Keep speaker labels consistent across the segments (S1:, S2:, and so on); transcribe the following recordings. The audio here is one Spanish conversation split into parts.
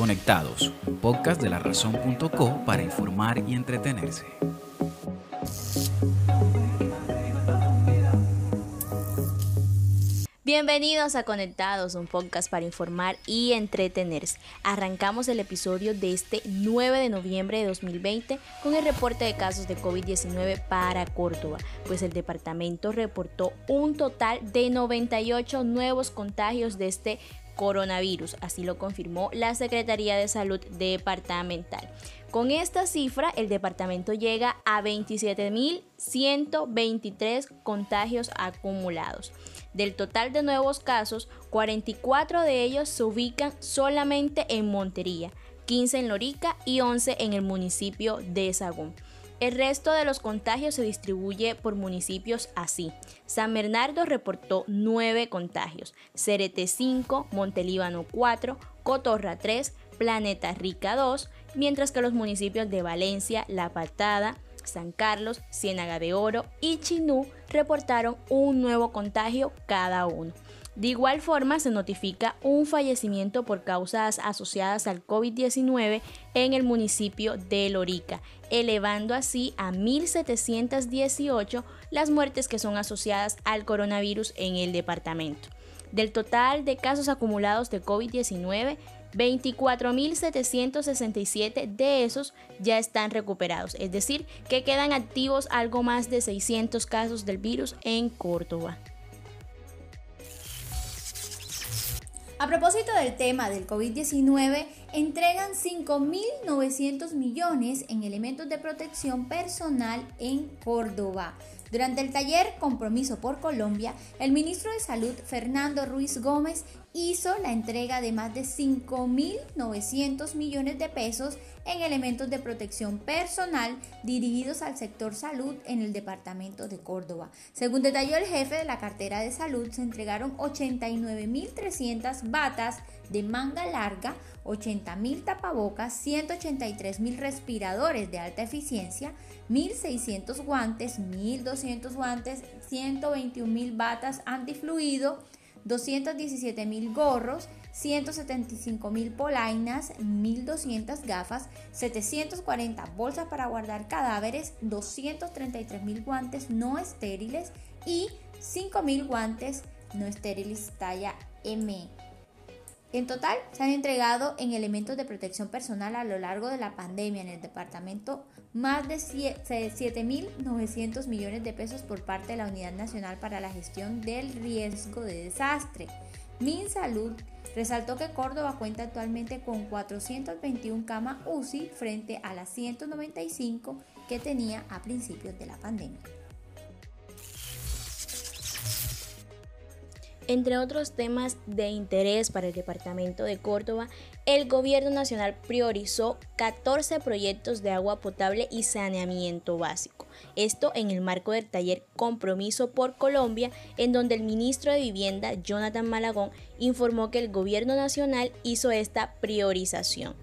S1: Conectados, un podcast de la razón.co para informar y entretenerse.
S2: Bienvenidos a Conectados, un podcast para informar y entretenerse. Arrancamos el episodio de este 9 de noviembre de 2020 con el reporte de casos de COVID-19 para Córdoba, pues el departamento reportó un total de 98 nuevos contagios de este coronavirus, así lo confirmó la Secretaría de Salud Departamental. Con esta cifra, el departamento llega a 27.123 contagios acumulados. Del total de nuevos casos, 44 de ellos se ubican solamente en Montería, 15 en Lorica y 11 en el municipio de Sagún. El resto de los contagios se distribuye por municipios así. San Bernardo reportó 9 contagios, Cerete 5, Montelíbano 4, Cotorra 3, Planeta Rica 2, mientras que los municipios de Valencia, La Patada, San Carlos, Ciénaga de Oro y Chinú reportaron un nuevo contagio cada uno. De igual forma, se notifica un fallecimiento por causas asociadas al COVID-19 en el municipio de Lorica, elevando así a 1.718 las muertes que son asociadas al coronavirus en el departamento. Del total de casos acumulados de COVID-19, 24.767 de esos ya están recuperados, es decir, que quedan activos algo más de 600 casos del virus en Córdoba.
S3: A propósito del tema del COVID-19, entregan 5.900 millones en elementos de protección personal en Córdoba. Durante el taller Compromiso por Colombia, el ministro de Salud, Fernando Ruiz Gómez, hizo la entrega de más de 5.900 millones de pesos en elementos de protección personal dirigidos al sector salud en el departamento de Córdoba. Según detalló el jefe de la cartera de salud, se entregaron 89.300 batas de manga larga, 80.000 tapabocas, 183.000 respiradores de alta eficiencia, 1.600 guantes, 1.200 guantes, 121.000 batas antifluido, 217 mil gorros, 175 mil polainas, 1.200 gafas, 740 bolsas para guardar cadáveres, 233 mil guantes no estériles y 5 mil guantes no estériles talla M. En total, se han entregado en elementos de protección personal a lo largo de la pandemia en el departamento más de 7.900 millones de pesos por parte de la Unidad Nacional para la Gestión del Riesgo de Desastre. MinSalud resaltó que Córdoba cuenta actualmente con 421 camas UCI frente a las 195 que tenía a principios de la pandemia.
S2: Entre otros temas de interés para el departamento de Córdoba, el gobierno nacional priorizó 14 proyectos de agua potable y saneamiento básico. Esto en el marco del taller Compromiso por Colombia, en donde el ministro de Vivienda, Jonathan Malagón, informó que el gobierno nacional hizo esta priorización.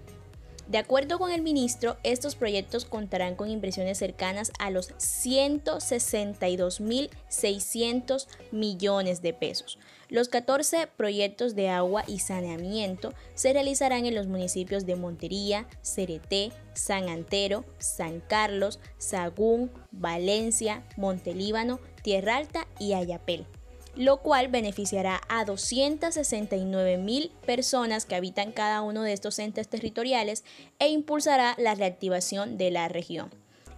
S2: De acuerdo con el ministro, estos proyectos contarán con inversiones cercanas a los 162.600 millones de pesos. Los 14 proyectos de agua y saneamiento se realizarán en los municipios de Montería, Cereté, San Antero, San Carlos, Sagún, Valencia, Montelíbano, Tierra Alta y Ayapel lo cual beneficiará a 269 mil personas que habitan cada uno de estos entes territoriales e impulsará la reactivación de la región.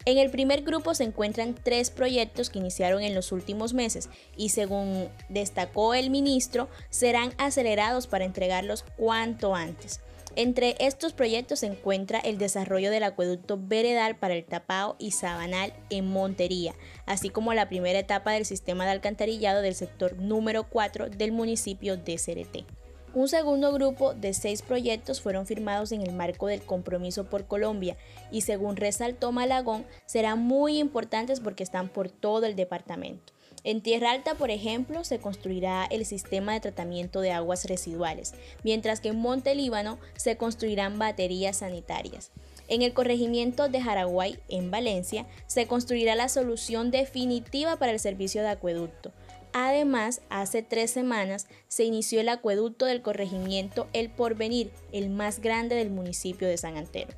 S2: En el primer grupo se encuentran tres proyectos que iniciaron en los últimos meses y según destacó el ministro, serán acelerados para entregarlos cuanto antes. Entre estos proyectos se encuentra el desarrollo del acueducto veredal para el tapao y sabanal en Montería, así como la primera etapa del sistema de alcantarillado del sector número 4 del municipio de Cereté. Un segundo grupo de seis proyectos fueron firmados en el marco del compromiso por Colombia y según resaltó Malagón serán muy importantes porque están por todo el departamento. En Tierra Alta, por ejemplo, se construirá el sistema de tratamiento de aguas residuales, mientras que en Monte Líbano se construirán baterías sanitarias. En el corregimiento de Jaraguay, en Valencia, se construirá la solución definitiva para el servicio de acueducto. Además, hace tres semanas se inició el acueducto del corregimiento El Porvenir, el más grande del municipio de San Antero.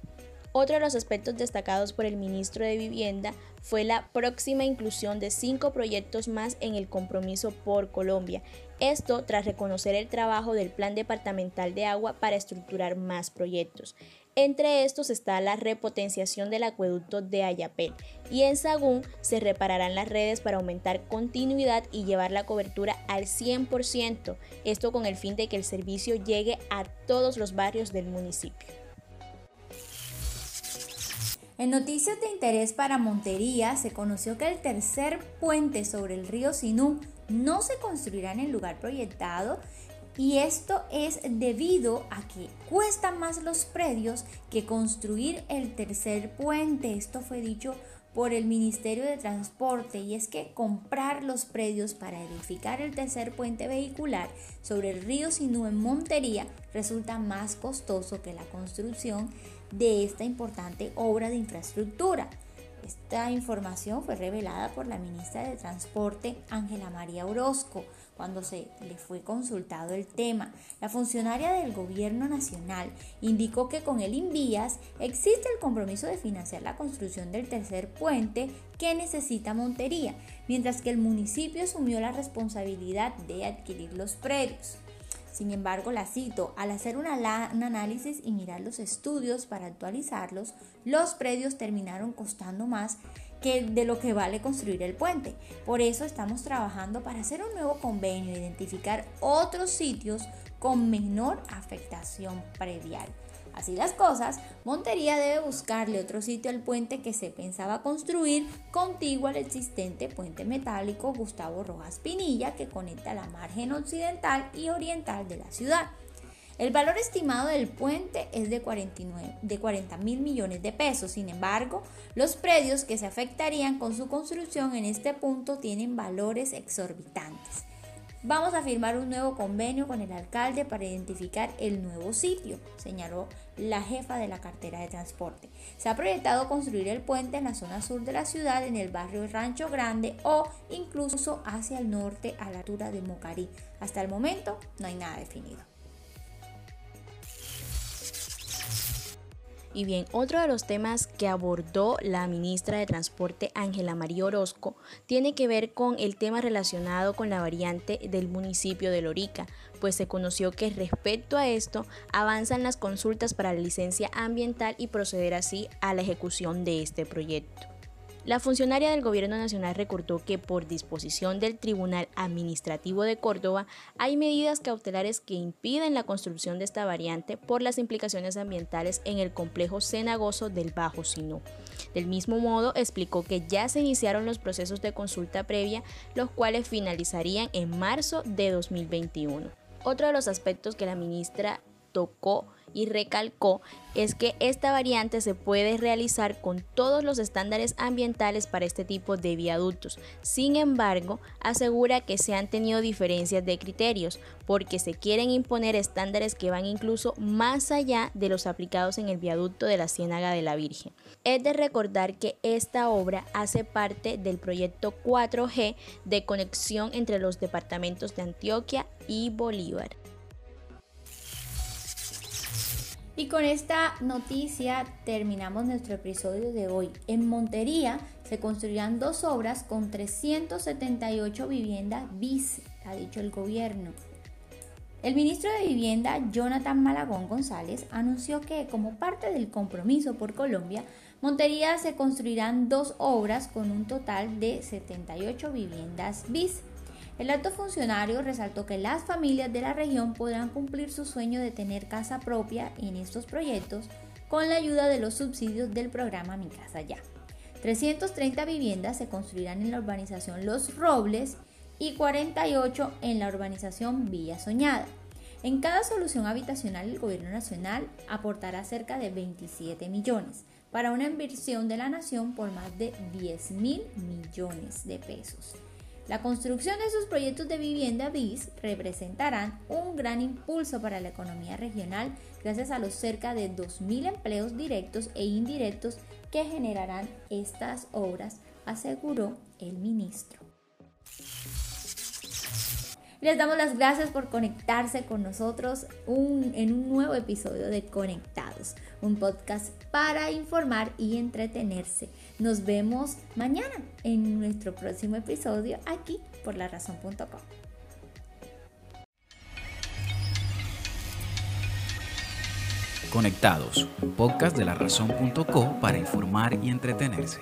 S2: Otro de los aspectos destacados por el ministro de Vivienda fue la próxima inclusión de cinco proyectos más en el compromiso por Colombia. Esto tras reconocer el trabajo del Plan Departamental de Agua para estructurar más proyectos. Entre estos está la repotenciación del acueducto de Ayapel y en Sagún se repararán las redes para aumentar continuidad y llevar la cobertura al 100%, esto con el fin de que el servicio llegue a todos los barrios del municipio.
S3: En noticias de interés para Montería se conoció que el tercer puente sobre el río Sinú no se construirá en el lugar proyectado y esto es debido a que cuestan más los predios que construir el tercer puente. Esto fue dicho por el Ministerio de Transporte y es que comprar los predios para edificar el tercer puente vehicular sobre el río Sinú en Montería resulta más costoso que la construcción de esta importante obra de infraestructura. Esta información fue revelada por la ministra de Transporte, Ángela María Orozco, cuando se le fue consultado el tema. La funcionaria del Gobierno Nacional indicó que con el INVIAS existe el compromiso de financiar la construcción del tercer puente que necesita Montería, mientras que el municipio asumió la responsabilidad de adquirir los predios. Sin embargo, la cito, al hacer un análisis y mirar los estudios para actualizarlos, los predios terminaron costando más que de lo que vale construir el puente. Por eso estamos trabajando para hacer un nuevo convenio identificar otros sitios con menor afectación predial. Así las cosas, Montería debe buscarle otro sitio al puente que se pensaba construir contiguo al existente puente metálico Gustavo Rojas Pinilla que conecta la margen occidental y oriental de la ciudad. El valor estimado del puente es de, 49, de 40 mil millones de pesos. Sin embargo, los predios que se afectarían con su construcción en este punto tienen valores exorbitantes. Vamos a firmar un nuevo convenio con el alcalde para identificar el nuevo sitio, señaló la jefa de la cartera de transporte. Se ha proyectado construir el puente en la zona sur de la ciudad, en el barrio Rancho Grande o incluso hacia el norte a la altura de Mocarí. Hasta el momento no hay nada definido.
S2: Y bien, otro de los temas que abordó la ministra de Transporte Ángela María Orozco tiene que ver con el tema relacionado con la variante del municipio de Lorica, pues se conoció que respecto a esto avanzan las consultas para la licencia ambiental y proceder así a la ejecución de este proyecto. La funcionaria del Gobierno Nacional recordó que por disposición del Tribunal Administrativo de Córdoba hay medidas cautelares que impiden la construcción de esta variante por las implicaciones ambientales en el complejo cenagoso del Bajo Sinú. Del mismo modo, explicó que ya se iniciaron los procesos de consulta previa, los cuales finalizarían en marzo de 2021. Otro de los aspectos que la ministra tocó y recalcó es que esta variante se puede realizar con todos los estándares ambientales para este tipo de viaductos. Sin embargo, asegura que se han tenido diferencias de criterios porque se quieren imponer estándares que van incluso más allá de los aplicados en el viaducto de la Ciénaga de la Virgen. Es de recordar que esta obra hace parte del proyecto 4G de conexión entre los departamentos de Antioquia y Bolívar.
S3: Y con esta noticia terminamos nuestro episodio de hoy. En Montería se construirán dos obras con 378 viviendas bis, ha dicho el gobierno. El ministro de Vivienda, Jonathan Malagón González, anunció que como parte del compromiso por Colombia, Montería se construirán dos obras con un total de 78 viviendas bis. El alto funcionario resaltó que las familias de la región podrán cumplir su sueño de tener casa propia en estos proyectos con la ayuda de los subsidios del programa Mi Casa Ya. 330 viviendas se construirán en la urbanización Los Robles y 48 en la urbanización Villa Soñada. En cada solución habitacional el gobierno nacional aportará cerca de 27 millones para una inversión de la nación por más de 10 mil millones de pesos. La construcción de sus proyectos de vivienda BIS representarán un gran impulso para la economía regional gracias a los cerca de 2.000 empleos directos e indirectos que generarán estas obras, aseguró el ministro. Les damos las gracias por conectarse con nosotros en un nuevo episodio de Conectados, un podcast para informar y entretenerse. Nos vemos mañana en nuestro próximo episodio aquí por la razón.com.
S1: Conectados, un podcast de la razón.co para informar y entretenerse.